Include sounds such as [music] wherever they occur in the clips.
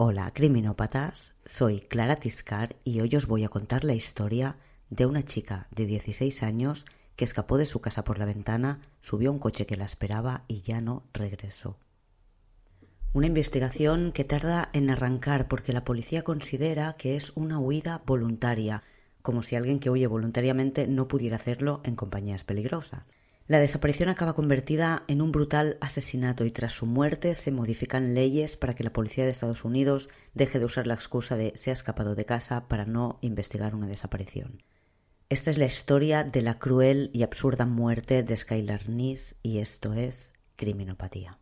Hola, criminópatas. Soy Clara Tiscar y hoy os voy a contar la historia de una chica de 16 años que escapó de su casa por la ventana, subió a un coche que la esperaba y ya no regresó. Una investigación que tarda en arrancar porque la policía considera que es una huida voluntaria, como si alguien que huye voluntariamente no pudiera hacerlo en compañías peligrosas. La desaparición acaba convertida en un brutal asesinato y tras su muerte se modifican leyes para que la policía de Estados Unidos deje de usar la excusa de se ha escapado de casa para no investigar una desaparición. Esta es la historia de la cruel y absurda muerte de Skylar Nis y esto es Criminopatía.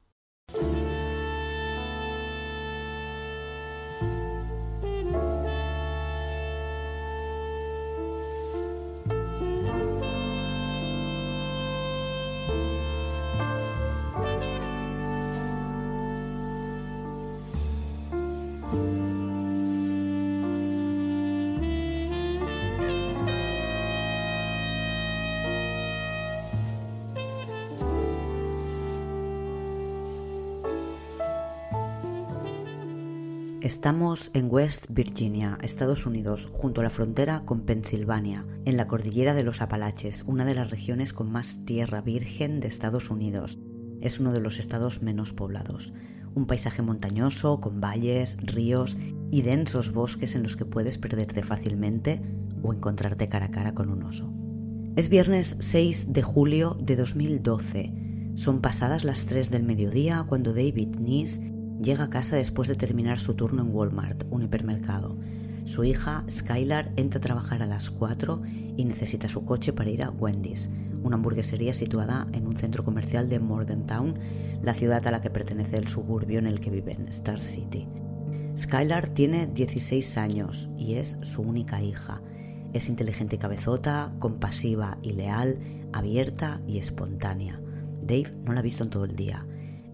Estamos en West Virginia, Estados Unidos, junto a la frontera con Pensilvania, en la cordillera de los Apalaches, una de las regiones con más tierra virgen de Estados Unidos. Es uno de los estados menos poblados. Un paisaje montañoso, con valles, ríos y densos bosques en los que puedes perderte fácilmente o encontrarte cara a cara con un oso. Es viernes 6 de julio de 2012. Son pasadas las 3 del mediodía cuando David Nees Llega a casa después de terminar su turno en Walmart, un hipermercado. Su hija, Skylar, entra a trabajar a las 4 y necesita su coche para ir a Wendy's, una hamburguesería situada en un centro comercial de Morgantown, la ciudad a la que pertenece el suburbio en el que viven, Star City. Skylar tiene 16 años y es su única hija. Es inteligente y cabezota, compasiva y leal, abierta y espontánea. Dave no la ha visto en todo el día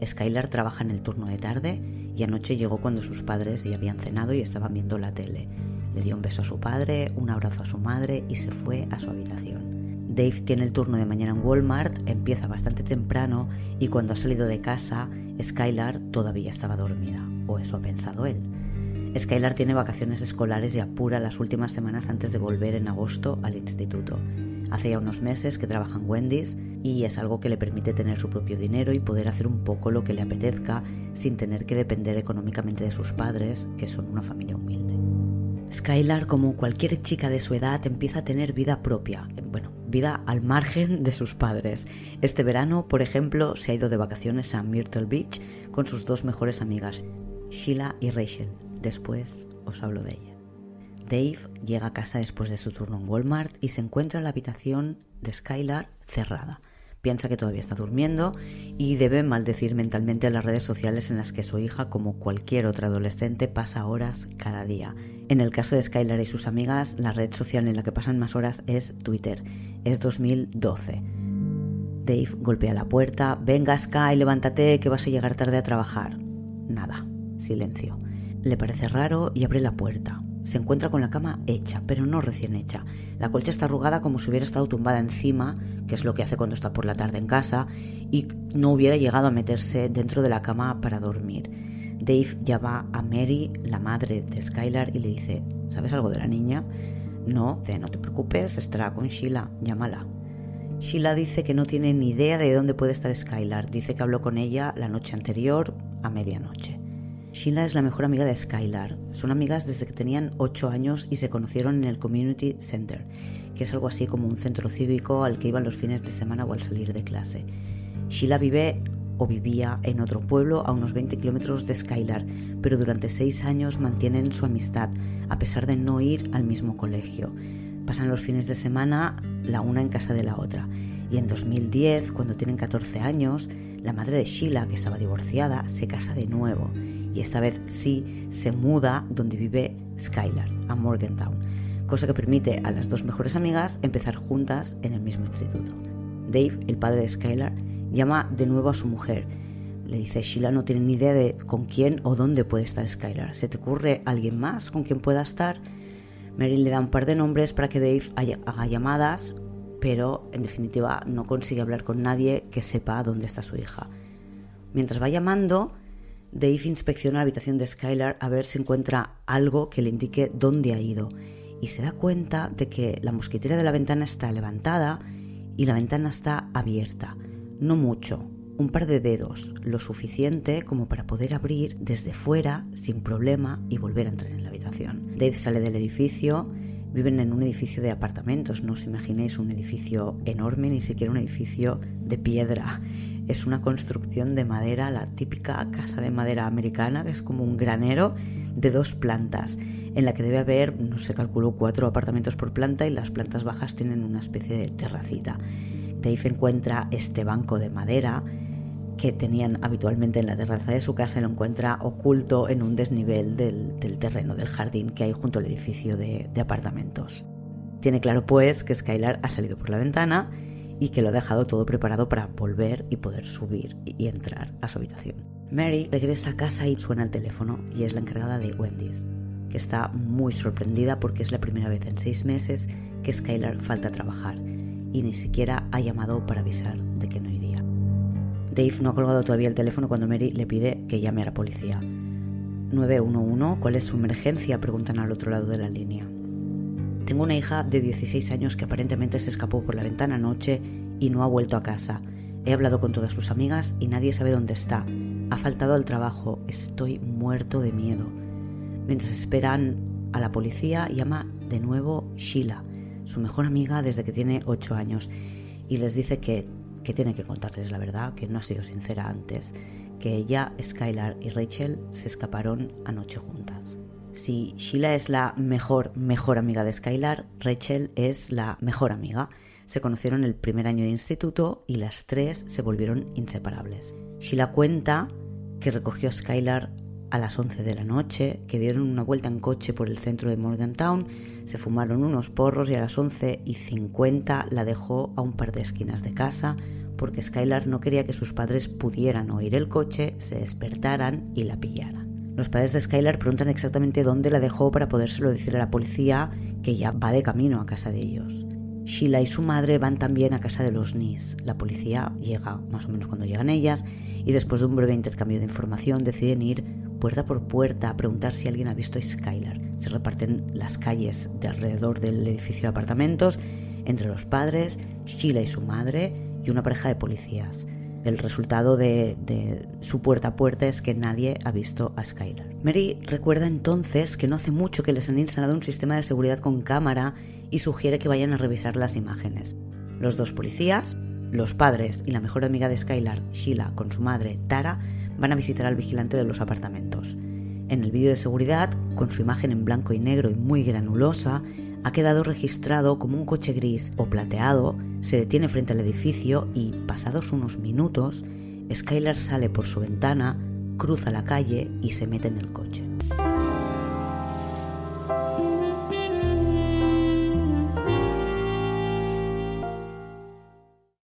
Skylar trabaja en el turno de tarde y anoche llegó cuando sus padres ya habían cenado y estaban viendo la tele. Le dio un beso a su padre, un abrazo a su madre y se fue a su habitación. Dave tiene el turno de mañana en Walmart, empieza bastante temprano y cuando ha salido de casa, Skylar todavía estaba dormida, o eso ha pensado él. Skylar tiene vacaciones escolares y apura las últimas semanas antes de volver en agosto al instituto. Hace ya unos meses que trabaja en Wendy's y es algo que le permite tener su propio dinero y poder hacer un poco lo que le apetezca sin tener que depender económicamente de sus padres, que son una familia humilde. Skylar, como cualquier chica de su edad, empieza a tener vida propia, bueno, vida al margen de sus padres. Este verano, por ejemplo, se ha ido de vacaciones a Myrtle Beach con sus dos mejores amigas, Sheila y Rachel. Después os hablo de ella. Dave llega a casa después de su turno en Walmart y se encuentra en la habitación de Skylar cerrada. Piensa que todavía está durmiendo y debe maldecir mentalmente las redes sociales en las que su hija, como cualquier otra adolescente, pasa horas cada día. En el caso de Skylar y sus amigas, la red social en la que pasan más horas es Twitter. Es 2012. Dave golpea la puerta. Venga, Sky, levántate, que vas a llegar tarde a trabajar. Nada. Silencio. Le parece raro y abre la puerta. Se encuentra con la cama hecha, pero no recién hecha. La colcha está arrugada como si hubiera estado tumbada encima, que es lo que hace cuando está por la tarde en casa, y no hubiera llegado a meterse dentro de la cama para dormir. Dave llama a Mary, la madre de Skylar, y le dice, ¿sabes algo de la niña? No, no te preocupes, estará con Sheila, llámala. Sheila dice que no tiene ni idea de dónde puede estar Skylar. Dice que habló con ella la noche anterior a medianoche. Sheila es la mejor amiga de Skylar. Son amigas desde que tenían 8 años y se conocieron en el Community Center, que es algo así como un centro cívico al que iban los fines de semana o al salir de clase. Sheila vive o vivía en otro pueblo a unos 20 kilómetros de Skylar, pero durante 6 años mantienen su amistad, a pesar de no ir al mismo colegio. Pasan los fines de semana la una en casa de la otra. Y en 2010, cuando tienen 14 años, la madre de Sheila, que estaba divorciada, se casa de nuevo y esta vez sí se muda donde vive Skylar, a Morgantown, cosa que permite a las dos mejores amigas empezar juntas en el mismo instituto. Dave, el padre de Skylar, llama de nuevo a su mujer. Le dice, Sheila no tiene ni idea de con quién o dónde puede estar Skylar. ¿Se te ocurre alguien más con quien pueda estar? Mary le da un par de nombres para que Dave haga llamadas, pero en definitiva no consigue hablar con nadie que sepa dónde está su hija. Mientras va llamando, Dave inspecciona la habitación de Skylar a ver si encuentra algo que le indique dónde ha ido y se da cuenta de que la mosquitera de la ventana está levantada y la ventana está abierta. No mucho, un par de dedos, lo suficiente como para poder abrir desde fuera sin problema y volver a entrar en la habitación. Dave sale del edificio, viven en un edificio de apartamentos, no os imaginéis un edificio enorme, ni siquiera un edificio de piedra es una construcción de madera, la típica casa de madera americana, que es como un granero de dos plantas, en la que debe haber, no se calculó, cuatro apartamentos por planta y las plantas bajas tienen una especie de terracita. Dave encuentra este banco de madera que tenían habitualmente en la terraza de su casa y lo encuentra oculto en un desnivel del, terreno, del jardín que hay junto al edificio de, de apartamentos. Tiene claro pues que Skylar ha salido por la ventana y que lo ha dejado todo preparado para volver y poder subir y entrar a su habitación. Mary regresa a casa y suena el teléfono y es la encargada de Wendy's, que está muy sorprendida porque es la primera vez en seis meses que Skylar falta a trabajar y ni siquiera ha llamado para avisar de que no iría. Dave no ha colgado todavía el teléfono cuando Mary le pide que llame a la policía. 911, ¿cuál es su emergencia? preguntan al otro lado de la línea. Tengo una hija de 16 años que aparentemente se escapó por la ventana anoche y no ha vuelto a casa. He hablado con todas sus amigas y nadie sabe dónde está. Ha faltado al trabajo. Estoy muerto de miedo. Mientras esperan a la policía, llama de nuevo Sheila, su mejor amiga desde que tiene 8 años, y les dice que, que tiene que contarles la verdad, que no ha sido sincera antes, que ella, Skylar y Rachel se escaparon anoche juntas. Si Sheila es la mejor, mejor amiga de Skylar, Rachel es la mejor amiga. Se conocieron el primer año de instituto y las tres se volvieron inseparables. Sheila cuenta que recogió a Skylar a las 11 de la noche, que dieron una vuelta en coche por el centro de Morgantown, se fumaron unos porros y a las 11 y 50 la dejó a un par de esquinas de casa porque Skylar no quería que sus padres pudieran oír el coche, se despertaran y la pillaran. Los padres de Skylar preguntan exactamente dónde la dejó para podérselo decir a la policía que ya va de camino a casa de ellos. Sheila y su madre van también a casa de los Nis. La policía llega más o menos cuando llegan ellas y después de un breve intercambio de información deciden ir puerta por puerta a preguntar si alguien ha visto a Skylar. Se reparten las calles de alrededor del edificio de apartamentos entre los padres, Sheila y su madre y una pareja de policías. El resultado de, su puerta a puerta es que nadie ha visto a Skylar. Mary recuerda entonces que no hace mucho que les han instalado un sistema de seguridad con cámara y sugiere que vayan a revisar las imágenes. Los dos policías, los padres y la mejor amiga de Skylar, Sheila, con su madre, Tara, van a visitar al vigilante de los apartamentos. En el vídeo de seguridad, con su imagen en blanco y negro y muy granulosa, ha quedado registrado como un coche gris o plateado, se detiene frente al edificio y, pasados unos minutos, Skylar sale por su ventana, cruza la calle y se mete en el coche.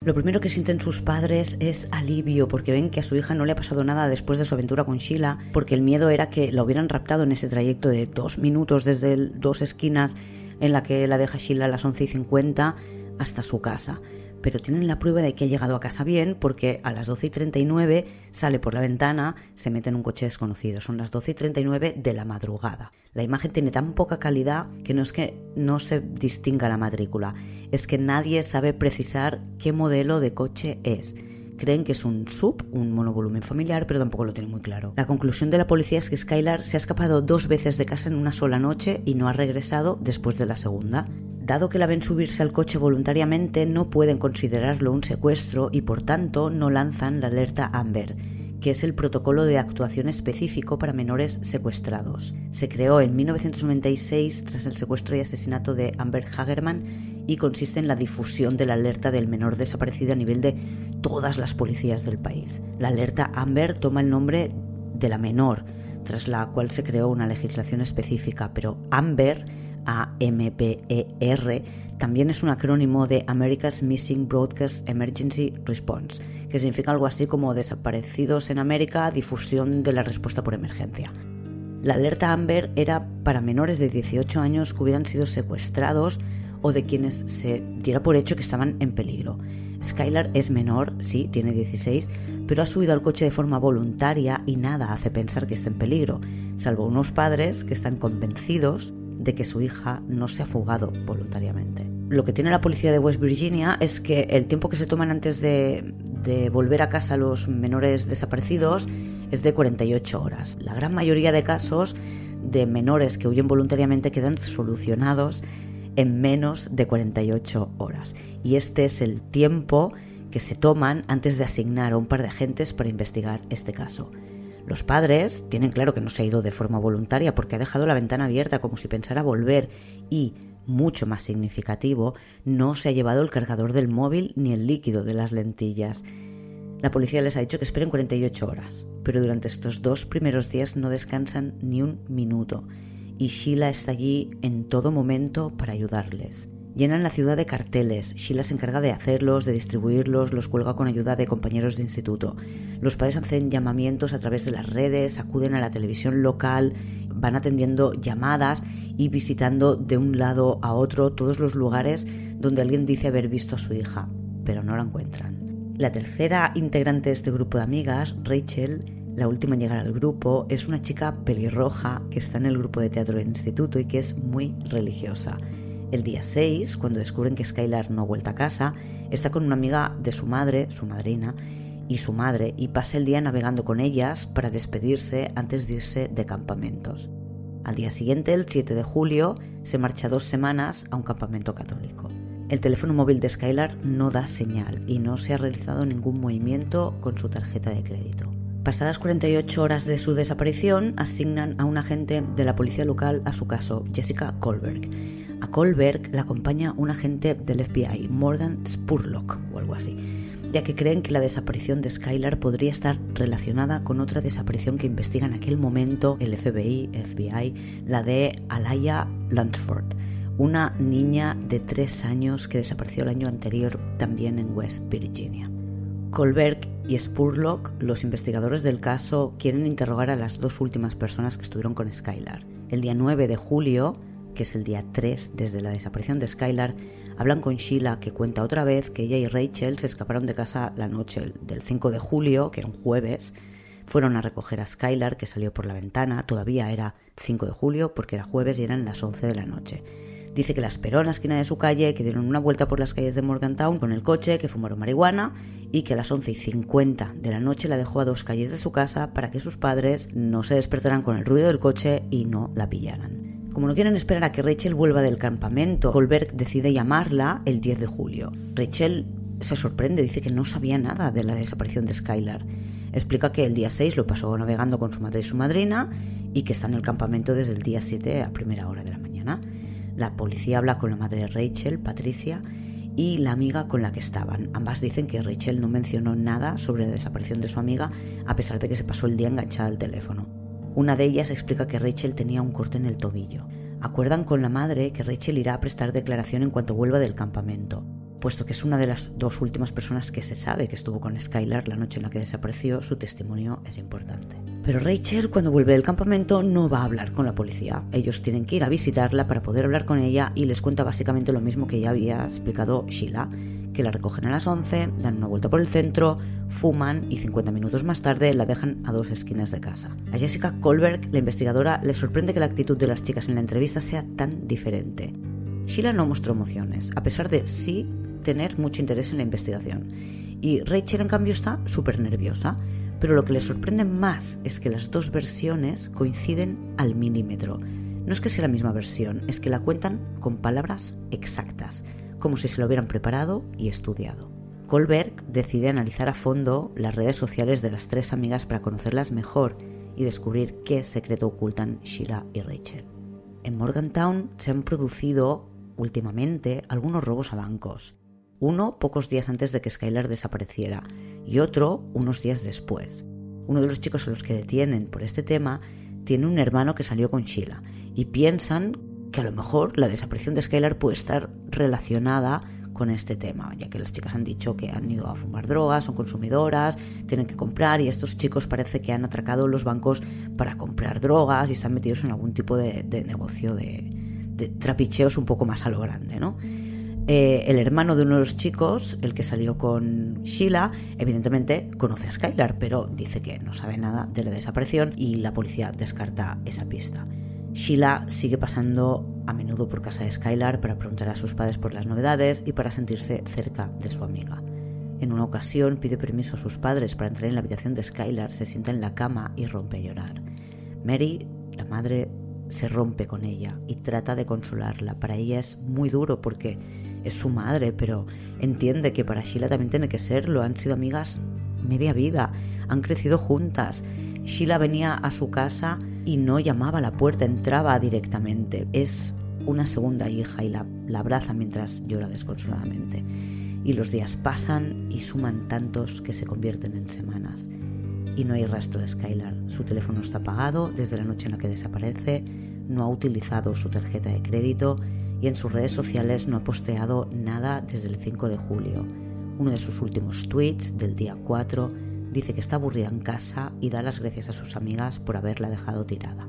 Lo primero que sienten sus padres es alivio porque ven que a su hija no le ha pasado nada después de su aventura con Sheila, porque el miedo era que la hubieran raptado en ese trayecto de dos minutos desde dos esquinas en la que la deja Sheila a las 11 y 50 hasta su casa. Pero tienen la prueba de que ha llegado a casa bien porque a las 12 y 39 sale por la ventana, se mete en un coche desconocido. Son las 12 y 39 de la madrugada. La imagen tiene tan poca calidad que no es que no se distinga la matrícula, es que nadie sabe precisar qué modelo de coche es creen que es un sub, un monovolumen familiar, pero tampoco lo tienen muy claro. La conclusión de la policía es que Skylar se ha escapado dos veces de casa en una sola noche y no ha regresado después de la segunda. Dado que la ven subirse al coche voluntariamente, no pueden considerarlo un secuestro y por tanto no lanzan la alerta Amber que es el protocolo de actuación específico para menores secuestrados. Se creó en 1996 tras el secuestro y asesinato de Amber Hagerman y consiste en la difusión de la alerta del menor desaparecido a nivel de todas las policías del país. La alerta Amber toma el nombre de la menor, tras la cual se creó una legislación específica, pero Amber, A-M-B-E-R, también es un acrónimo de America's Missing Broadcast Emergency Response, que significa algo así como desaparecidos en América, difusión de la respuesta por emergencia. La alerta Amber era para menores de 18 años que hubieran sido secuestrados o de quienes se diera por hecho que estaban en peligro. Skylar es menor, sí, tiene 16, pero ha subido al coche de forma voluntaria y nada hace pensar que esté en peligro, salvo unos padres que están convencidos de que su hija no se ha fugado voluntariamente. Lo que tiene la policía de West Virginia es que el tiempo que se toman antes de, de volver a casa los menores desaparecidos es de 48 horas. La gran mayoría de casos de menores que huyen voluntariamente quedan solucionados en menos de 48 horas. Y este es el tiempo que se toman antes de asignar a un par de agentes para investigar este caso. Los padres tienen claro que no se ha ido de forma voluntaria porque ha dejado la ventana abierta como si pensara volver y, mucho más significativo, no se ha llevado el cargador del móvil ni el líquido de las lentillas. La policía les ha dicho que esperen 48 horas, pero durante estos dos primeros días no descansan ni un minuto y Sheila está allí en todo momento para ayudarles. Llenan la ciudad de carteles, Sheila se encarga de hacerlos, de distribuirlos, los cuelga con ayuda de compañeros de instituto. Los padres hacen llamamientos a través de las redes, acuden a la televisión local, van atendiendo llamadas y visitando de un lado a otro todos los lugares donde alguien dice haber visto a su hija, pero no la encuentran. La tercera integrante de este grupo de amigas, Rachel, la última en llegar al grupo, es una chica pelirroja que está en el grupo de teatro del instituto y que es muy religiosa. El día 6, cuando descubren que Skylar no ha vuelto a casa, está con una amiga de su madre, su madrina, y su madre, y pasa el día navegando con ellas para despedirse antes de irse de campamentos. Al día siguiente, el 7 de julio, se marcha dos semanas a un campamento católico. El teléfono móvil de Skylar no da señal y no se ha realizado ningún movimiento con su tarjeta de crédito. Pasadas 48 horas de su desaparición, asignan a un agente de la policía local a su caso, Jessica Colberg. A Colberg la acompaña un agente del FBI, Morgan Spurlock o algo así, ya que creen que la desaparición de Skylar podría estar relacionada con otra desaparición que investiga en aquel momento el FBI, FBI la de Alaya Lunsford, una niña de 3 años que desapareció el año anterior también en West Virginia. Colberg y Spurlock, los investigadores del caso, quieren interrogar a las dos últimas personas que estuvieron con Skylar. El día 9 de julio, que es el día 3 desde la desaparición de Skylar, hablan con Sheila que cuenta otra vez que ella y Rachel se escaparon de casa la noche del 5 de julio, que era un jueves, fueron a recoger a Skylar que salió por la ventana, todavía era 5 de julio porque era jueves y eran las 11 de la noche. Dice que la esperó en la esquina de su calle, que dieron una vuelta por las calles de Morgantown con el coche, que fumaron marihuana y que a las 11 y 50 de la noche la dejó a dos calles de su casa para que sus padres no se despertaran con el ruido del coche y no la pillaran. Como no quieren esperar a que Rachel vuelva del campamento, Goldberg decide llamarla el 10 de julio. Rachel se sorprende, dice que no sabía nada de la desaparición de Skylar. Explica que el día 6 lo pasó navegando con su madre y su madrina y que está en el campamento desde el día 7 a primera hora de la mañana. La policía habla con la madre de Rachel, Patricia, y la amiga con la que estaban. Ambas dicen que Rachel no mencionó nada sobre la desaparición de su amiga a pesar de que se pasó el día enganchada al teléfono. Una de ellas explica que Rachel tenía un corte en el tobillo. Acuerdan con la madre que Rachel irá a prestar declaración en cuanto vuelva del campamento. Puesto que es una de las dos últimas personas que se sabe que estuvo con Skylar la noche en la que desapareció, su testimonio es importante. Pero Rachel, cuando vuelve del campamento, no va a hablar con la policía. Ellos tienen que ir a visitarla para poder hablar con ella y les cuenta básicamente lo mismo que ya había explicado Sheila, que la recogen a las 11, dan una vuelta por el centro, fuman y 50 minutos más tarde la dejan a dos esquinas de casa. A Jessica Colberg, la investigadora, le sorprende que la actitud de las chicas en la entrevista sea tan diferente. Sheila no mostró emociones, a pesar de sí tener mucho interés en la investigación. Y Rachel, en cambio, está súper nerviosa pero lo que le sorprende más es que las dos versiones coinciden al milímetro. No es que sea la misma versión, es que la cuentan con palabras exactas, como si se lo hubieran preparado y estudiado. Colberg decide analizar a fondo las redes sociales de las tres amigas para conocerlas mejor y descubrir qué secreto ocultan Sheila y Rachel. En Morgantown se han producido últimamente algunos robos a bancos, uno pocos días antes de que Skylar desapareciera y otro unos días después. Uno de los chicos a los que detienen por este tema tiene un hermano que salió con Sheila y piensan que a lo mejor la desaparición de Skylar puede estar relacionada con este tema, ya que las chicas han dicho que han ido a fumar drogas, son consumidoras, tienen que comprar y estos chicos parece que han atracado los bancos para comprar drogas y están metidos en algún tipo de, negocio de, trapicheos un poco más a lo grande, ¿no? Eh, el hermano de uno de los chicos, el que salió con Sheila, evidentemente conoce a Skylar, pero dice que no sabe nada de la desaparición y la policía descarta esa pista. Sheila sigue pasando a menudo por casa de Skylar para preguntar a sus padres por las novedades y para sentirse cerca de su amiga. En una ocasión pide permiso a sus padres para entrar en la habitación de Skylar, se sienta en la cama y rompe a llorar. Mary, la madre, se rompe con ella y trata de consolarla. Para ella es muy duro porque es su madre, pero entiende que para Sheila también tiene que serlo. Han sido amigas media vida, han crecido juntas. Sheila venía a su casa y no llamaba a la puerta, entraba directamente. Es una segunda hija y la, la abraza mientras llora desconsoladamente. Y los días pasan y suman tantos que se convierten en semanas. Y no hay rastro de Skylar. Su teléfono está apagado desde la noche en la que desaparece, no ha utilizado su tarjeta de crédito y en sus redes sociales no ha posteado nada desde el 5 de julio. Uno de sus últimos tweets del día 4 dice que está aburrida en casa y da las gracias a sus amigas por haberla dejado tirada.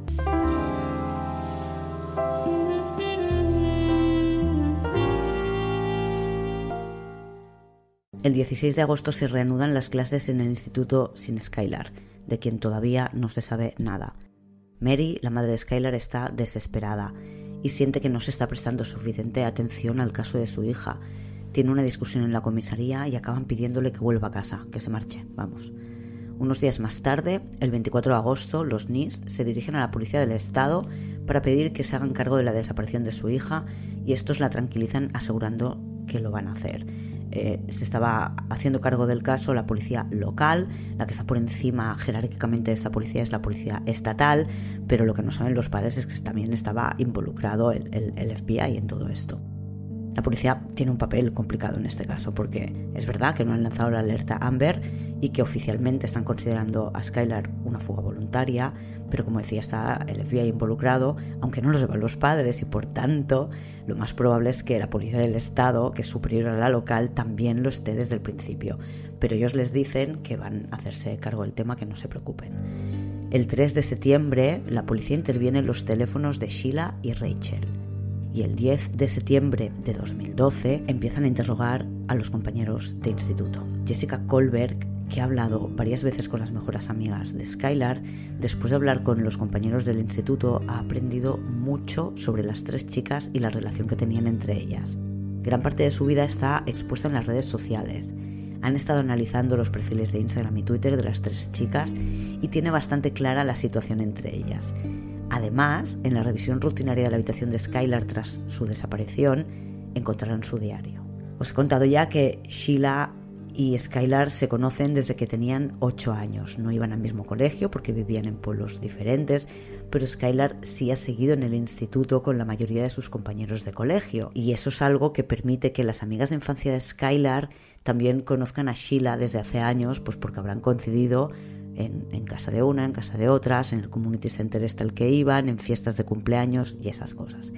El 16 de agosto se reanudan las clases en el instituto sin Skylar, de quien todavía no se sabe nada. Mary, la madre de Skylar, está desesperada y siente que no se está prestando suficiente atención al caso de su hija. Tiene una discusión en la comisaría y acaban pidiéndole que vuelva a casa, que se marche, vamos. Unos días más tarde, el 24 de agosto, los NIST se dirigen a la policía del estado para pedir que se hagan cargo de la desaparición de su hija y estos la tranquilizan asegurando que lo van a hacer. Eh, se estaba haciendo cargo del caso la policía local, la que está por encima jerárquicamente de esta policía es la policía estatal, pero lo que no saben los padres es que también estaba involucrado el, el FBI en todo esto. La policía tiene un papel complicado en este caso porque es verdad que no han lanzado la alerta Amber y que oficialmente están considerando a Skylar una fuga voluntaria, pero como decía está el FBI involucrado, aunque no lo sepan los padres y por tanto lo más probable es que la policía del estado, que es superior a la local, también lo esté desde el principio, pero ellos les dicen que van a hacerse cargo del tema, que no se preocupen. El 3 de septiembre la policía interviene en los teléfonos de Sheila y Rachel y el 10 de septiembre de 2012 empiezan a interrogar a los compañeros de instituto. Jessica Kolberg, que ha hablado varias veces con las mejores amigas de Skylar, después de hablar con los compañeros del instituto, ha aprendido mucho sobre las tres chicas y la relación que tenían entre ellas. Gran parte de su vida está expuesta en las redes sociales. Han estado analizando los perfiles de Instagram y Twitter de las tres chicas y tiene bastante clara la situación entre ellas. Además, en la revisión rutinaria de la habitación de Skylar tras su desaparición, encontraron su diario. Os he contado ya que Sheila y Skylar se conocen desde que tenían 8 años. No iban al mismo colegio porque vivían en pueblos diferentes, pero Skylar sí ha seguido en el instituto con la mayoría de sus compañeros de colegio. Y eso es algo que permite que las amigas de infancia de Skylar también conozcan a Sheila desde hace años, pues porque habrán coincidido en, casa de una, en casa de otras, en el community center este al que iban, en fiestas de cumpleaños y esas cosas.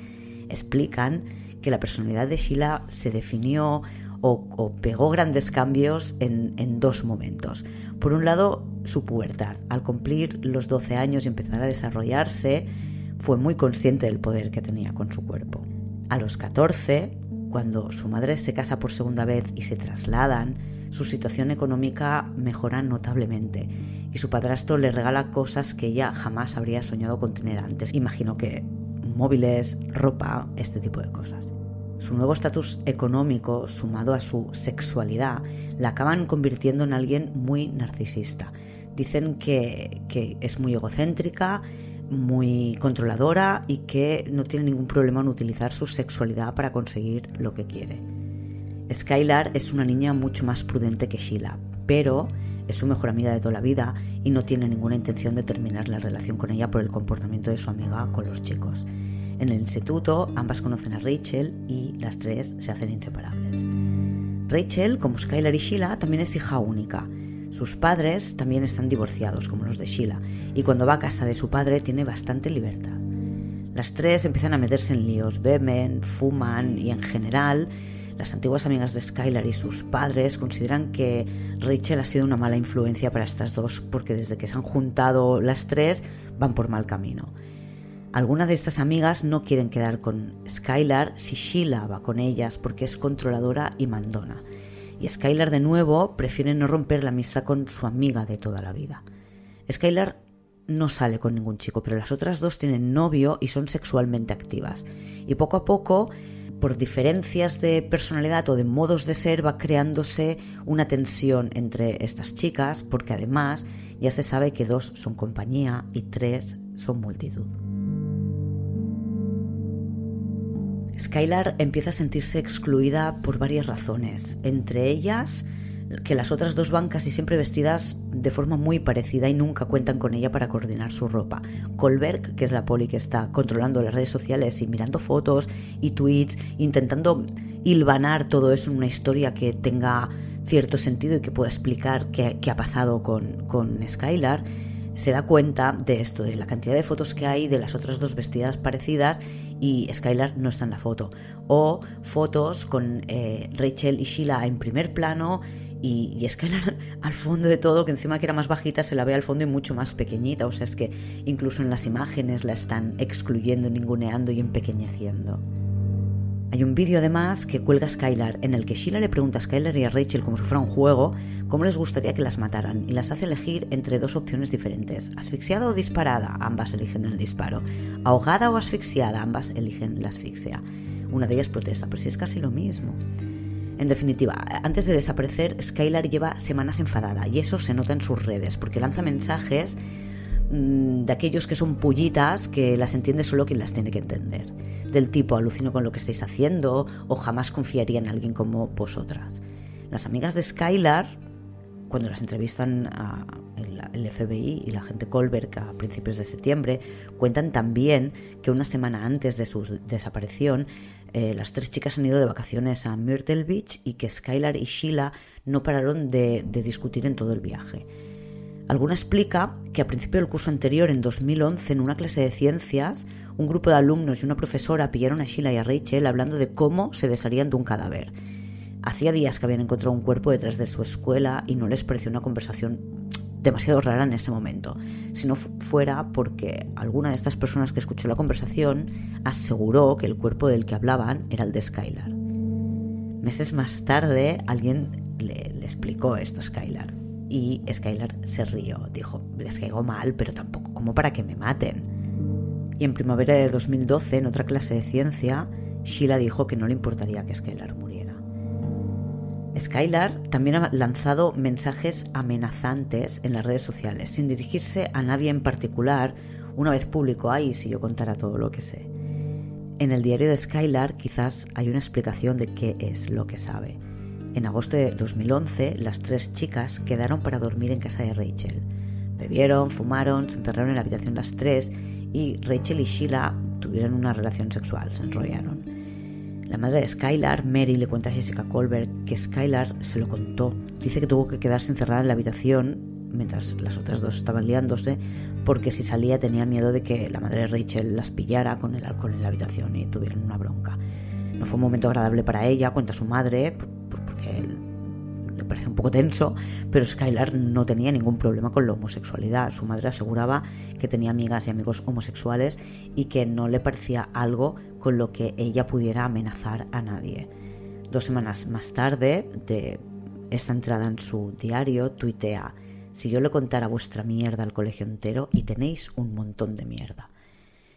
Explican que la personalidad de Sheila se definió o, pegó grandes cambios en, en, dos momentos. Por un lado, su pubertad. Al cumplir los 12 años y empezar a desarrollarse, fue muy consciente del poder que tenía con su cuerpo. A los 14, cuando su madre se casa por segunda vez y se trasladan, su situación económica mejora notablemente y su padrastro le regala cosas que ella jamás habría soñado con tener antes. Imagino que móviles, ropa, este tipo de cosas. Su nuevo estatus económico, sumado a su sexualidad, la acaban convirtiendo en alguien muy narcisista. Dicen que, es muy egocéntrica, muy controladora y que no tiene ningún problema en utilizar su sexualidad para conseguir lo que quiere. Skylar es una niña mucho más prudente que Sheila, pero es su mejor amiga de toda la vida y no tiene ninguna intención de terminar la relación con ella por el comportamiento de su amiga con los chicos. En el instituto ambas conocen a Rachel y las tres se hacen inseparables. Rachel, como Skylar y Sheila, también es hija única. Sus padres también están divorciados, como los de Sheila, y cuando va a casa de su padre tiene bastante libertad. Las tres empiezan a meterse en líos, beben, fuman y en general las antiguas amigas de Skylar y sus padres consideran que Rachel ha sido una mala influencia para estas dos porque desde que se han juntado las tres van por mal camino. Algunas de estas amigas no quieren quedar con Skylar si Sheila va con ellas porque es controladora y mandona. Y Skylar de nuevo prefiere no romper la amistad con su amiga de toda la vida. Skylar no sale con ningún chico, pero las otras dos tienen novio y son sexualmente activas. Y poco a poco, por diferencias de personalidad o de modos de ser, va creándose una tensión entre estas chicas, porque además ya se sabe que dos son compañía y tres son multitud. Skylar empieza a sentirse excluida por varias razones, entre ellas que las otras dos van casi siempre vestidas de forma muy parecida y nunca cuentan con ella para coordinar su ropa. Colberg, que es la poli que está controlando las redes sociales y mirando fotos y tweets, intentando hilvanar todo eso en una historia que tenga cierto sentido y que pueda explicar qué, ha pasado con, con Skylar, se da cuenta de esto, de la cantidad de fotos que hay de las otras dos vestidas parecidas y Skylar no está en la foto. O fotos con eh, Rachel y Sheila en primer plano y, y, Skylar [laughs] al fondo de todo, que encima que era más bajita, se la ve al fondo y mucho más pequeñita. O sea, es que incluso en las imágenes la están excluyendo, ninguneando y empequeñeciendo. Hay un vídeo además que cuelga Skylar en el que Sheila le pregunta a Skylar y a Rachel como si fuera un juego cómo les gustaría que las mataran y las hace elegir entre dos opciones diferentes, asfixiada o disparada, ambas eligen el disparo, ahogada o asfixiada, ambas eligen la asfixia. Una de ellas protesta, pero si es casi lo mismo. En definitiva, antes de desaparecer, Skylar lleva semanas enfadada y eso se nota en sus redes porque lanza mensajes de aquellos que son pullitas que las entiende solo quien las tiene que entender del tipo alucino con lo que estáis haciendo o jamás confiaría en alguien como vosotras. Las amigas de Skylar, cuando las entrevistan a el FBI y la gente Colbert a principios de septiembre, cuentan también que una semana antes de su desaparición, eh, las tres chicas han ido de vacaciones a Myrtle Beach y que Skylar y Sheila no pararon de, de discutir en todo el viaje. Alguna explica que a principio del curso anterior, en 2011, en una clase de ciencias, un grupo de alumnos y una profesora pillaron a Sheila y a Rachel hablando de cómo se desharían de un cadáver. Hacía días que habían encontrado un cuerpo detrás de su escuela y no les pareció una conversación demasiado rara en ese momento, si no fuera porque alguna de estas personas que escuchó la conversación aseguró que el cuerpo del que hablaban era el de Skylar. Meses más tarde alguien le, le explicó esto a Skylar y Skylar se rió, dijo, les caigo mal, pero tampoco como para que me maten y en primavera de 2012, en otra clase de ciencia, Sheila dijo que no le importaría que Skylar muriera. Skylar también ha lanzado mensajes amenazantes en las redes sociales, sin dirigirse a nadie en particular, una vez publicó ahí si yo contara todo lo que sé. En el diario de Skylar quizás hay una explicación de qué es lo que sabe. En agosto de 2011, las tres chicas quedaron para dormir en casa de Rachel. Bebieron, fumaron, se encerraron en la habitación las tres y Rachel y Sheila tuvieron una relación sexual, se enrollaron. La madre de Skylar, Mary, le cuenta a Jessica Colbert que Skylar se lo contó. Dice que tuvo que quedarse encerrada en la habitación mientras las otras dos estaban liándose porque si salía tenía miedo de que la madre de Rachel las pillara con el alcohol en la habitación y tuvieran una bronca. No fue un momento agradable para ella, cuenta su madre, parece un poco tenso, pero Skylar no tenía ningún problema con la homosexualidad. Su madre aseguraba que tenía amigas y amigos homosexuales y que no le parecía algo con lo que ella pudiera amenazar a nadie. Dos semanas más tarde de esta entrada en su diario, tuitea, si yo le contara vuestra mierda al colegio entero y tenéis un montón de mierda.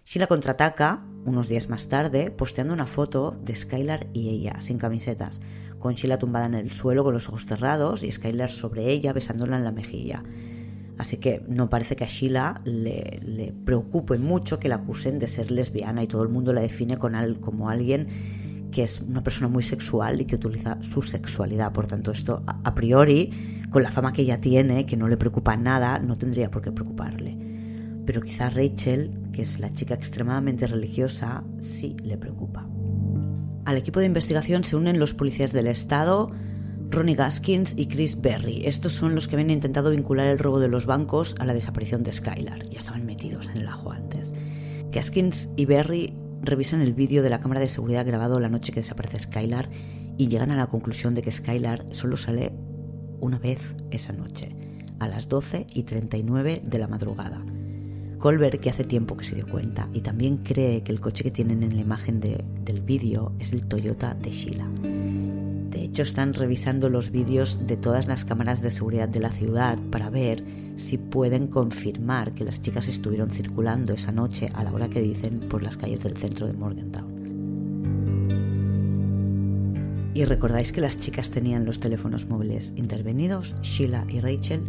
Sheila contraataca unos días más tarde posteando una foto de Skylar y ella sin camisetas, con Sheila tumbada en el suelo con los ojos cerrados y Skylar sobre ella besándola en la mejilla. Así que no parece que a Sheila le, preocupe mucho que la acusen de ser lesbiana y todo el mundo la define con como alguien que es una persona muy sexual y que utiliza su sexualidad. Por tanto, esto a priori, con la fama que ella tiene, que no le preocupa nada, no tendría por qué preocuparle. Pero quizás Rachel, que es la chica extremadamente religiosa, sí le preocupa. Al equipo de investigación se unen los policías del Estado, Ronnie Gaskins y Chris Berry. Estos son los que habían intentado vincular el robo de los bancos a la desaparición de Skylar. Ya estaban metidos en el ajo antes. Gaskins y Berry revisan el vídeo de la cámara de seguridad grabado la noche que desaparece Skylar y llegan a la conclusión de que Skylar solo sale una vez esa noche, a las 12 y 39 de la madrugada. Colbert que hace tiempo que se dio cuenta y también cree que el coche que tienen en la imagen del vídeo es el Toyota de Sheila. De hecho, están revisando los vídeos de todas las cámaras de seguridad de la ciudad para ver si pueden confirmar que las chicas estuvieron circulando esa noche a la hora que dicen por las calles del centro de Morgantown. Y recordáis que las chicas tenían los teléfonos móviles intervenidos, Sheila y Rachel,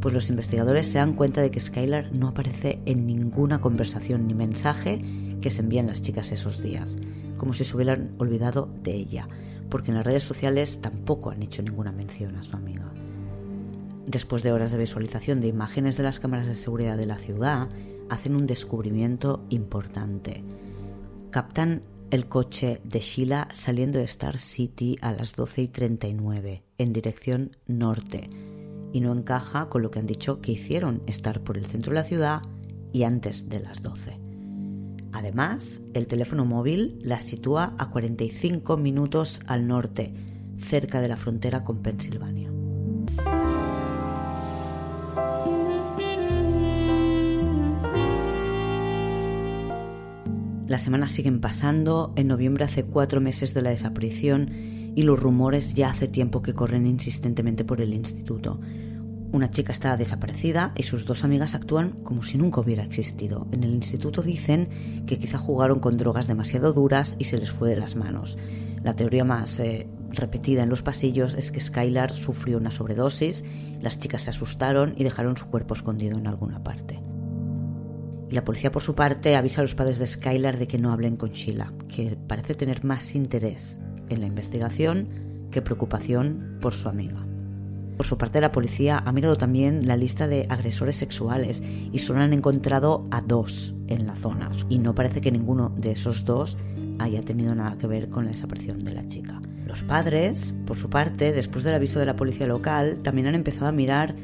pues los investigadores se dan cuenta de que Skylar no aparece en ninguna conversación ni mensaje que se envían las chicas esos días, como si se hubieran olvidado de ella, porque en las redes sociales tampoco han hecho ninguna mención a su amiga. Después de horas de visualización de imágenes de las cámaras de seguridad de la ciudad, hacen un descubrimiento importante. Captan el coche de Sheila saliendo de Star City a las 12 y 39 en dirección norte y no encaja con lo que han dicho que hicieron estar por el centro de la ciudad y antes de las 12. Además, el teléfono móvil la sitúa a 45 minutos al norte, cerca de la frontera con Pensilvania. Las semanas siguen pasando, en noviembre hace cuatro meses de la desaparición y los rumores ya hace tiempo que corren insistentemente por el instituto. Una chica está desaparecida y sus dos amigas actúan como si nunca hubiera existido. En el instituto dicen que quizá jugaron con drogas demasiado duras y se les fue de las manos. La teoría más eh, repetida en los pasillos es que Skylar sufrió una sobredosis, las chicas se asustaron y dejaron su cuerpo escondido en alguna parte. Y la policía, por su parte, avisa a los padres de Skylar de que no hablen con Sheila, que parece tener más interés en la investigación que preocupación por su amiga. Por su parte, la policía ha mirado también la lista de agresores sexuales y solo han encontrado a dos en la zona. Y no parece que ninguno de esos dos haya tenido nada que ver con la desaparición de la chica. Los padres, por su parte, después del aviso de la policía local, también han empezado a mirar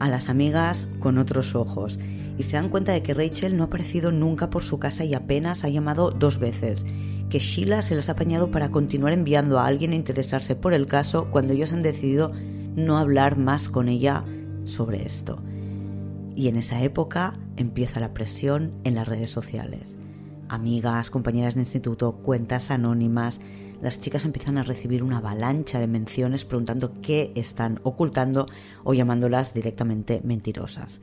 a las amigas con otros ojos y se dan cuenta de que Rachel no ha aparecido nunca por su casa y apenas ha llamado dos veces que Sheila se las ha apañado para continuar enviando a alguien a interesarse por el caso cuando ellos han decidido no hablar más con ella sobre esto. Y en esa época empieza la presión en las redes sociales. Amigas, compañeras de instituto, cuentas anónimas, las chicas empiezan a recibir una avalancha de menciones preguntando qué están ocultando o llamándolas directamente mentirosas.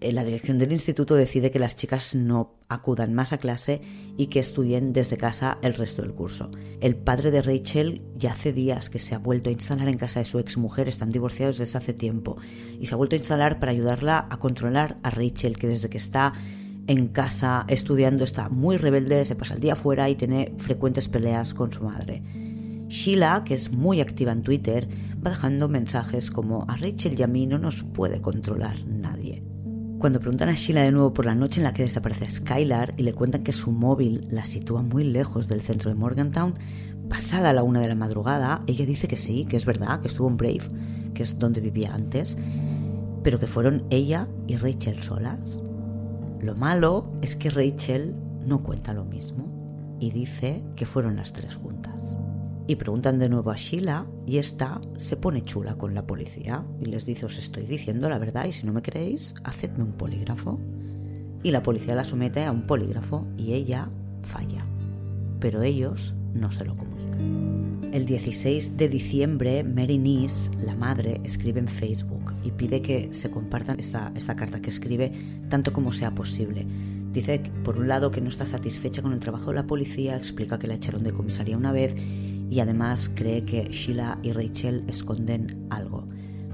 Eh, la dirección del instituto decide que las chicas no acudan más a clase y que estudien desde casa el resto del curso. El padre de Rachel ya hace días que se ha vuelto a instalar en casa de su exmujer, están divorciados desde hace tiempo, y se ha vuelto a instalar para ayudarla a controlar a Rachel, que desde que está en casa estudiando está muy rebelde, se pasa el día fuera y tiene frecuentes peleas con su madre. Sheila, que es muy activa en Twitter, va dejando mensajes como a Rachel y a mí no nos puede controlar nadie. Cuando preguntan a Sheila de nuevo por la noche en la que desaparece Skylar y le cuentan que su móvil la sitúa muy lejos del centro de Morgantown, pasada la una de la madrugada, ella dice que sí, que es verdad, que estuvo en Brave, que es donde vivía antes, pero que fueron ella y Rachel solas. Lo malo es que Rachel no cuenta lo mismo y dice que fueron las tres juntas y preguntan de nuevo a Sheila y esta se pone chula con la policía y les dice os estoy diciendo la verdad y si no me creéis, hacedme un polígrafo. Y la policía la somete a un polígrafo y ella falla. Pero ellos no se lo comunican. El 16 de diciembre, Mary Nees, la madre, escribe en Facebook y pide que se compartan esta, esta carta que escribe tanto como sea posible. Dice, por un lado, que no está satisfecha con el trabajo de la policía, explica que la echaron de comisaría una vez y además cree que Sheila y Rachel esconden algo.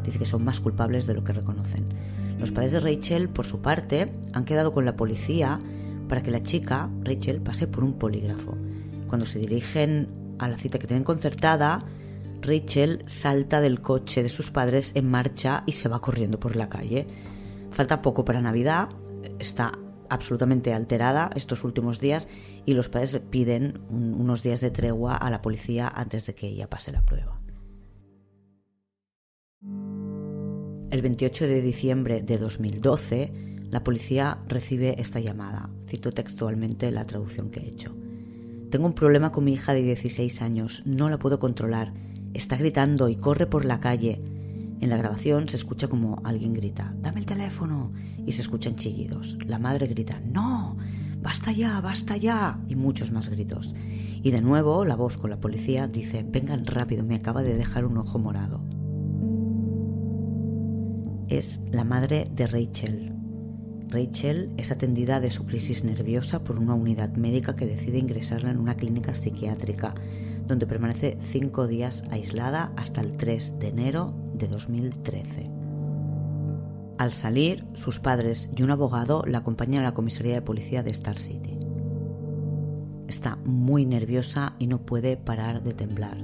Dice que son más culpables de lo que reconocen. Los padres de Rachel, por su parte, han quedado con la policía para que la chica, Rachel, pase por un polígrafo. Cuando se dirigen a la cita que tienen concertada, Rachel salta del coche de sus padres en marcha y se va corriendo por la calle. Falta poco para Navidad, está absolutamente alterada estos últimos días y los padres le piden unos días de tregua a la policía antes de que ella pase la prueba. El 28 de diciembre de 2012, la policía recibe esta llamada. Cito textualmente la traducción que he hecho. Tengo un problema con mi hija de 16 años, no la puedo controlar. Está gritando y corre por la calle. En la grabación se escucha como alguien grita, dame el teléfono, y se escuchan chillidos. La madre grita, no, basta ya, basta ya, y muchos más gritos. Y de nuevo la voz con la policía dice, vengan rápido, me acaba de dejar un ojo morado. Es la madre de Rachel. Rachel es atendida de su crisis nerviosa por una unidad médica que decide ingresarla en una clínica psiquiátrica, donde permanece cinco días aislada hasta el 3 de enero de 2013. Al salir, sus padres y un abogado la acompañan a la comisaría de policía de Star City. Está muy nerviosa y no puede parar de temblar.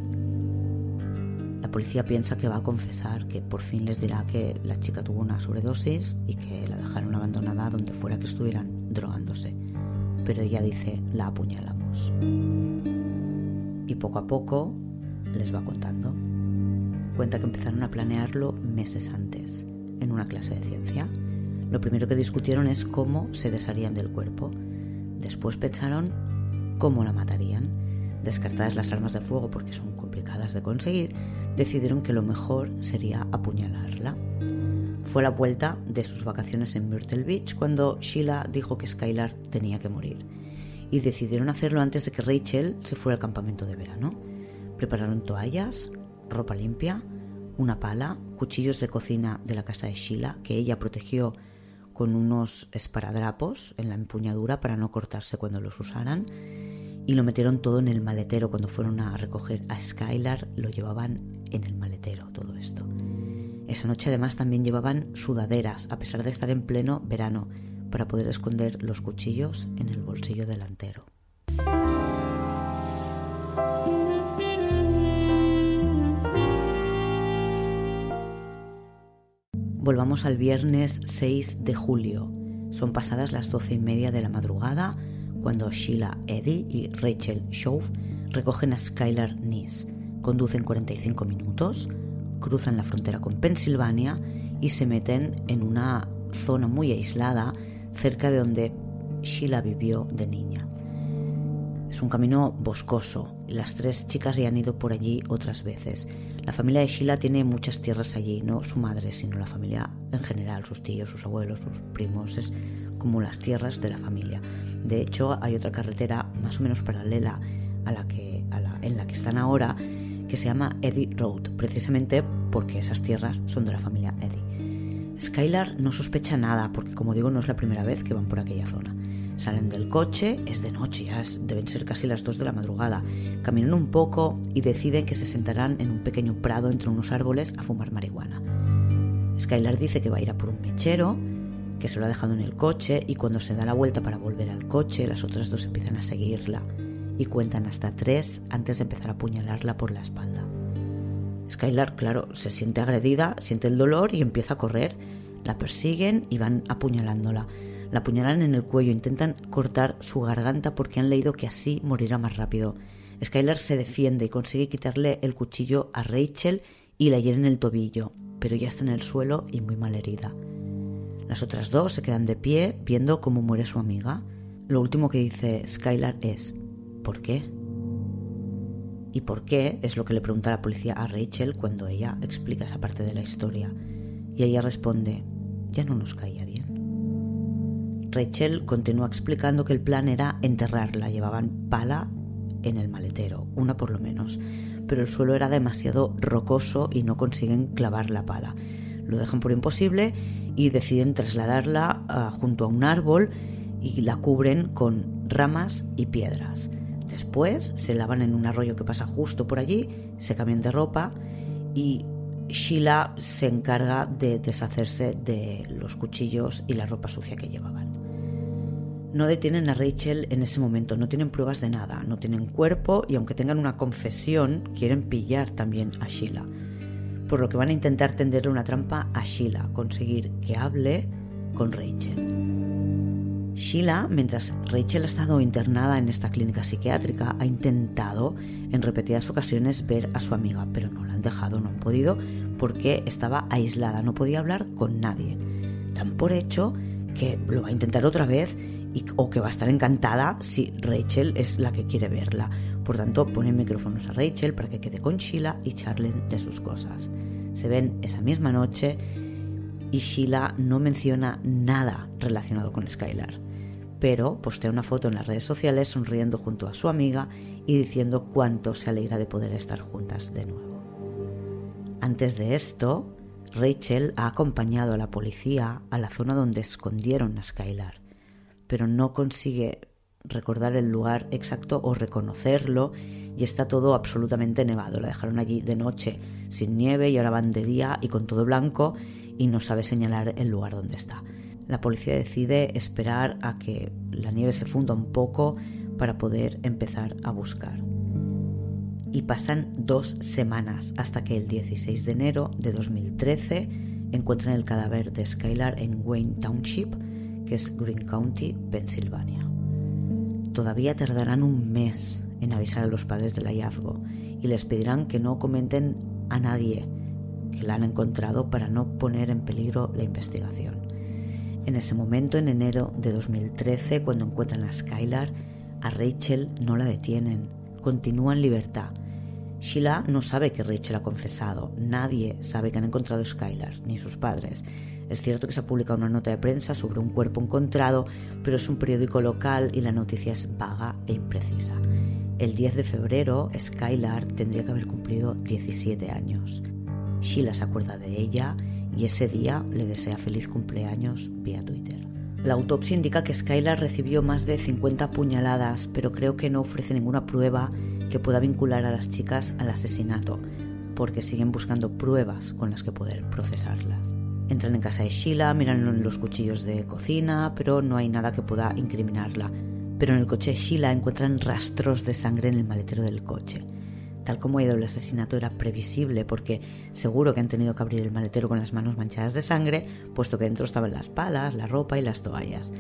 La policía piensa que va a confesar, que por fin les dirá que la chica tuvo una sobredosis y que la dejaron abandonada donde fuera que estuvieran drogándose. Pero ella dice, la apuñalamos. Y poco a poco les va contando. Cuenta que empezaron a planearlo meses antes en una clase de ciencia. Lo primero que discutieron es cómo se desharían del cuerpo. Después pensaron cómo la matarían. Descartadas las armas de fuego porque son complicadas de conseguir, decidieron que lo mejor sería apuñalarla. Fue la vuelta de sus vacaciones en Myrtle Beach cuando Sheila dijo que Skylar tenía que morir. Y decidieron hacerlo antes de que Rachel se fuera al campamento de verano. Prepararon toallas, ropa limpia, una pala, cuchillos de cocina de la casa de Sheila, que ella protegió con unos esparadrapos en la empuñadura para no cortarse cuando los usaran, y lo metieron todo en el maletero. Cuando fueron a recoger a Skylar, lo llevaban en el maletero todo esto. Esa noche además también llevaban sudaderas, a pesar de estar en pleno verano, para poder esconder los cuchillos en el bolsillo delantero. Volvamos al viernes 6 de julio. Son pasadas las doce y media de la madrugada cuando Sheila Eddy y Rachel Shove recogen a Skylar Nice. Conducen 45 minutos, cruzan la frontera con Pensilvania y se meten en una zona muy aislada cerca de donde Sheila vivió de niña. Es un camino boscoso. Las tres chicas ya han ido por allí otras veces. La familia de Sheila tiene muchas tierras allí, no su madre, sino la familia en general, sus tíos, sus abuelos, sus primos. Es como las tierras de la familia. De hecho, hay otra carretera más o menos paralela a la que, en la que están ahora que se llama Eddie Road, precisamente porque esas tierras son de la familia Eddie. Skylar no sospecha nada porque, como digo, no es la primera vez que van por aquella zona. Salen del coche, es de noche, ya deben ser casi las 2 de la madrugada. Caminan un poco y deciden que se sentarán en un pequeño prado entre unos árboles a fumar marihuana. Skylar dice que va a ir a por un mechero, que se lo ha dejado en el coche y cuando se da la vuelta para volver al coche, las otras dos empiezan a seguirla y cuentan hasta tres antes de empezar a apuñalarla por la espalda. Skylar, claro, se siente agredida, siente el dolor y empieza a correr. La persiguen y van apuñalándola. La apuñalan en el cuello, intentan cortar su garganta porque han leído que así morirá más rápido. Skylar se defiende y consigue quitarle el cuchillo a Rachel y la hiere en el tobillo, pero ya está en el suelo y muy mal herida. Las otras dos se quedan de pie viendo cómo muere su amiga. Lo último que dice Skylar es ¿por qué? ¿Y por qué? es lo que le pregunta la policía a Rachel cuando ella explica esa parte de la historia. Y ella responde, ya no nos bien. Rachel continúa explicando que el plan era enterrarla. Llevaban pala en el maletero, una por lo menos, pero el suelo era demasiado rocoso y no consiguen clavar la pala. Lo dejan por imposible y deciden trasladarla ah, junto a un árbol y la cubren con ramas y piedras. Después se lavan en un arroyo que pasa justo por allí, se cambian de ropa y Sheila se encarga de deshacerse de los cuchillos y la ropa sucia que llevaban. No detienen a Rachel en ese momento, no tienen pruebas de nada, no tienen cuerpo y aunque tengan una confesión, quieren pillar también a Sheila. Por lo que van a intentar tenderle una trampa a Sheila, conseguir que hable con Rachel. Sheila, mientras Rachel ha estado internada en esta clínica psiquiátrica, ha intentado en repetidas ocasiones ver a su amiga, pero no la han dejado, no han podido, porque estaba aislada, no podía hablar con nadie. Dan por hecho que lo va a intentar otra vez o que va a estar encantada si Rachel es la que quiere verla. Por tanto, ponen micrófonos a Rachel para que quede con Sheila y charlen de sus cosas. Se ven esa misma noche y Sheila no menciona nada relacionado con Skylar, pero postea una foto en las redes sociales sonriendo junto a su amiga y diciendo cuánto se alegra de poder estar juntas de nuevo. Antes de esto, Rachel ha acompañado a la policía a la zona donde escondieron a Skylar, pero no consigue recordar el lugar exacto o reconocerlo y está todo absolutamente nevado. La dejaron allí de noche sin nieve y ahora van de día y con todo blanco y no sabe señalar el lugar donde está. La policía decide esperar a que la nieve se funda un poco para poder empezar a buscar. Y pasan dos semanas hasta que el 16 de enero de 2013 encuentran el cadáver de Skylar en Wayne Township, que es Green County, Pensilvania. Todavía tardarán un mes en avisar a los padres del hallazgo y les pedirán que no comenten a nadie que la han encontrado para no poner en peligro la investigación. En ese momento, en enero de 2013, cuando encuentran a Skylar, a Rachel no la detienen, continúa en libertad. Sheila no sabe que Rachel ha confesado, nadie sabe que han encontrado a Skylar, ni sus padres. Es cierto que se ha publicado una nota de prensa sobre un cuerpo encontrado, pero es un periódico local y la noticia es vaga e imprecisa. El 10 de febrero, Skylar tendría que haber cumplido 17 años. Sheila se acuerda de ella y ese día le desea feliz cumpleaños vía Twitter. La autopsia indica que Skylar recibió más de 50 puñaladas, pero creo que no ofrece ninguna prueba que pueda vincular a las chicas al asesinato, porque siguen buscando pruebas con las que poder procesarlas. Entran en casa de Sheila, miran los cuchillos de cocina, pero no hay nada que pueda incriminarla. Pero en el coche de Sheila encuentran rastros de sangre en el maletero del coche. Tal como ha ido el asesinato era previsible porque seguro que han tenido que abrir el maletero con las manos manchadas de sangre, puesto que dentro estaban las palas, la ropa y las toallas.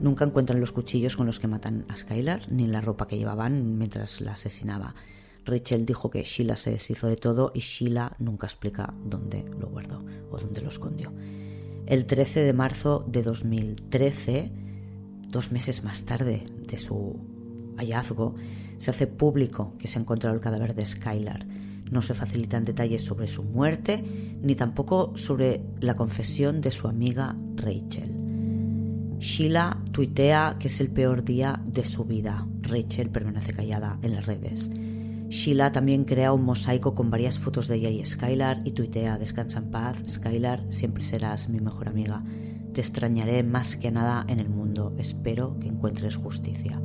Nunca encuentran los cuchillos con los que matan a Skylar, ni la ropa que llevaban mientras la asesinaba. Rachel dijo que Sheila se deshizo de todo y Sheila nunca explica dónde lo guardó o dónde lo escondió. El 13 de marzo de 2013, dos meses más tarde de su hallazgo, se hace público que se ha encontrado el cadáver de Skylar. No se facilitan detalles sobre su muerte ni tampoco sobre la confesión de su amiga Rachel. Sheila tuitea que es el peor día de su vida. Rachel permanece callada en las redes. Sheila también crea un mosaico con varias fotos de ella y Skylar y tuitea Descansa en paz, Skylar, siempre serás mi mejor amiga. Te extrañaré más que nada en el mundo. Espero que encuentres justicia.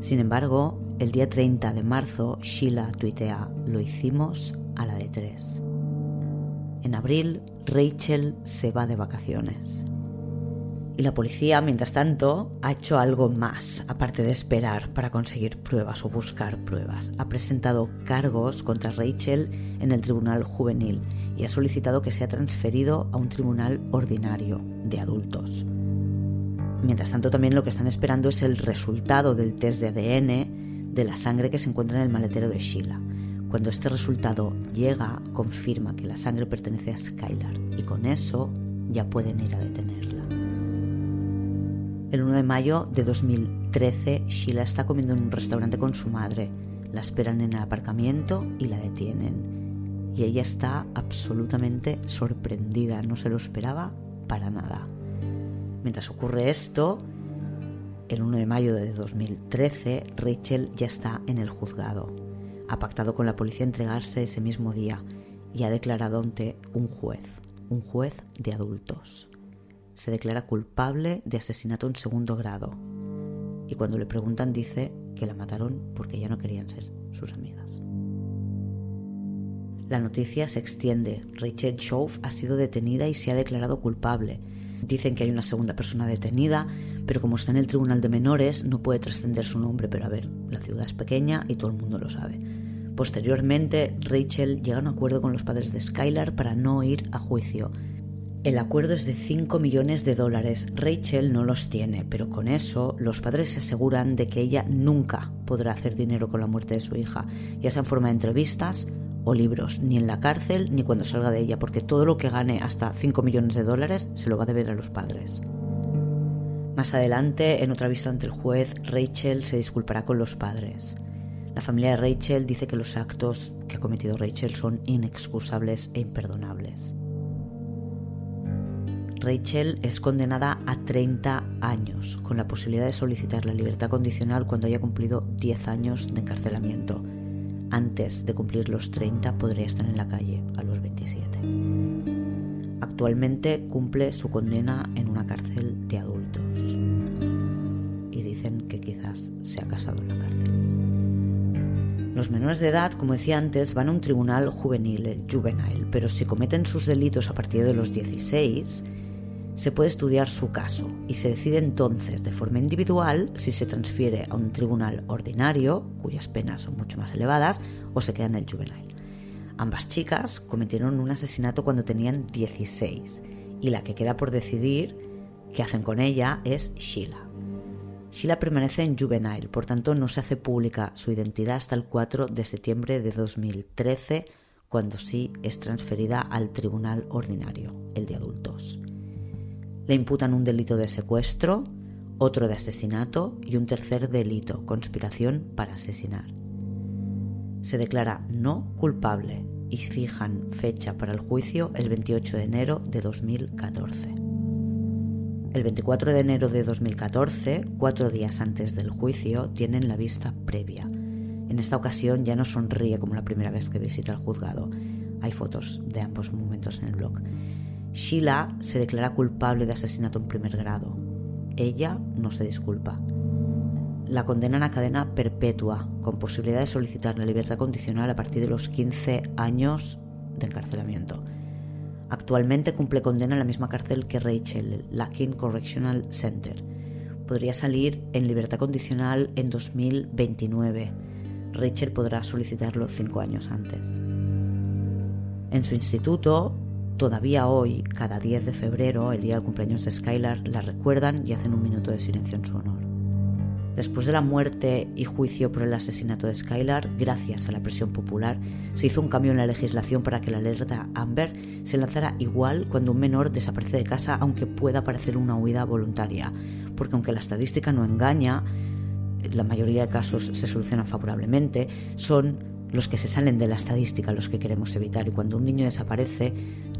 Sin embargo, el día 30 de marzo, Sheila tuitea, lo hicimos a la de tres. En abril, Rachel se va de vacaciones. Y la policía, mientras tanto, ha hecho algo más, aparte de esperar para conseguir pruebas o buscar pruebas. Ha presentado cargos contra Rachel en el Tribunal Juvenil y ha solicitado que sea transferido a un tribunal ordinario de adultos. Mientras tanto, también lo que están esperando es el resultado del test de ADN de la sangre que se encuentra en el maletero de Sheila. Cuando este resultado llega, confirma que la sangre pertenece a Skylar y con eso ya pueden ir a detenerla. El 1 de mayo de 2013, Sheila está comiendo en un restaurante con su madre. La esperan en el aparcamiento y la detienen. Y ella está absolutamente sorprendida, no se lo esperaba para nada. Mientras ocurre esto, el 1 de mayo de 2013, Rachel ya está en el juzgado. Ha pactado con la policía entregarse ese mismo día y ha declarado ante un juez, un juez de adultos. Se declara culpable de asesinato en segundo grado y cuando le preguntan dice que la mataron porque ya no querían ser sus amigas. La noticia se extiende. Rachel Schauf ha sido detenida y se ha declarado culpable Dicen que hay una segunda persona detenida, pero como está en el tribunal de menores no puede trascender su nombre, pero a ver, la ciudad es pequeña y todo el mundo lo sabe. Posteriormente, Rachel llega a un acuerdo con los padres de Skylar para no ir a juicio. El acuerdo es de 5 millones de dólares. Rachel no los tiene, pero con eso los padres se aseguran de que ella nunca podrá hacer dinero con la muerte de su hija, ya sea en forma de entrevistas o libros, ni en la cárcel ni cuando salga de ella, porque todo lo que gane hasta 5 millones de dólares se lo va a deber a los padres. Más adelante, en otra vista ante el juez, Rachel se disculpará con los padres. La familia de Rachel dice que los actos que ha cometido Rachel son inexcusables e imperdonables. Rachel es condenada a 30 años, con la posibilidad de solicitar la libertad condicional cuando haya cumplido 10 años de encarcelamiento. Antes de cumplir los 30 podría estar en la calle a los 27. Actualmente cumple su condena en una cárcel de adultos. Y dicen que quizás se ha casado en la cárcel. Los menores de edad, como decía antes, van a un tribunal juvenil, juvenile, pero si cometen sus delitos a partir de los 16, se puede estudiar su caso y se decide entonces de forma individual si se transfiere a un tribunal ordinario, cuyas penas son mucho más elevadas, o se queda en el juvenile. Ambas chicas cometieron un asesinato cuando tenían 16 y la que queda por decidir qué hacen con ella es Sheila. Sheila permanece en juvenile, por tanto no se hace pública su identidad hasta el 4 de septiembre de 2013, cuando sí es transferida al tribunal ordinario, el de adultos. Le imputan un delito de secuestro, otro de asesinato y un tercer delito, conspiración para asesinar. Se declara no culpable y fijan fecha para el juicio el 28 de enero de 2014. El 24 de enero de 2014, cuatro días antes del juicio, tienen la vista previa. En esta ocasión ya no sonríe como la primera vez que visita el juzgado. Hay fotos de ambos momentos en el blog. Sheila se declara culpable de asesinato en primer grado. Ella no se disculpa. La condenan a cadena perpetua, con posibilidad de solicitar la libertad condicional a partir de los 15 años de encarcelamiento. Actualmente cumple condena en la misma cárcel que Rachel, la King Correctional Center. Podría salir en libertad condicional en 2029. Rachel podrá solicitarlo cinco años antes. En su instituto, Todavía hoy, cada 10 de febrero, el día del cumpleaños de Skylar, la recuerdan y hacen un minuto de silencio en su honor. Después de la muerte y juicio por el asesinato de Skylar, gracias a la presión popular, se hizo un cambio en la legislación para que la alerta Amber se lanzara igual cuando un menor desaparece de casa, aunque pueda parecer una huida voluntaria, porque aunque la estadística no engaña, la mayoría de casos se solucionan favorablemente, son los que se salen de la estadística los que queremos evitar y cuando un niño desaparece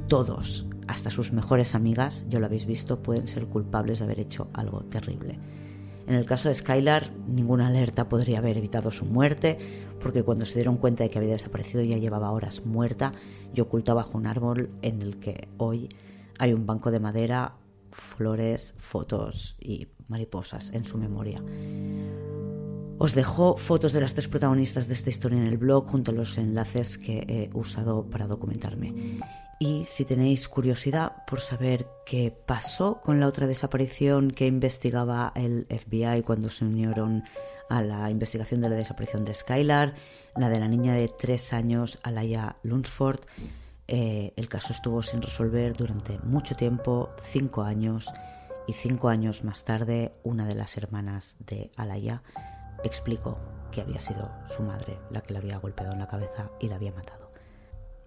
todos, hasta sus mejores amigas, ya lo habéis visto, pueden ser culpables de haber hecho algo terrible. En el caso de Skylar, ninguna alerta podría haber evitado su muerte, porque cuando se dieron cuenta de que había desaparecido ya llevaba horas muerta y oculta bajo un árbol en el que hoy hay un banco de madera, flores, fotos y mariposas en su memoria. Os dejo fotos de las tres protagonistas de esta historia en el blog junto a los enlaces que he usado para documentarme. Y si tenéis curiosidad por saber qué pasó con la otra desaparición que investigaba el FBI cuando se unieron a la investigación de la desaparición de Skylar, la de la niña de tres años, Alaya Lunsford, eh, el caso estuvo sin resolver durante mucho tiempo, cinco años, y cinco años más tarde, una de las hermanas de Alaya explicó que había sido su madre la que la había golpeado en la cabeza y la había matado.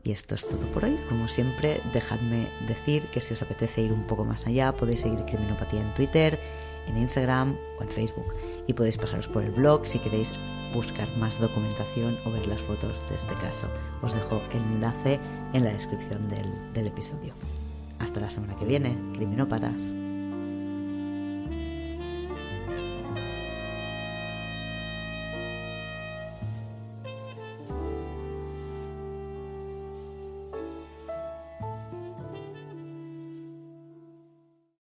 Y esto es todo por hoy. Como siempre, dejadme decir que si os apetece ir un poco más allá, podéis seguir Criminopatía en Twitter, en Instagram o en Facebook. Y podéis pasaros por el blog si queréis buscar más documentación o ver las fotos de este caso. Os dejo el enlace en la descripción del, del episodio. Hasta la semana que viene, criminópatas.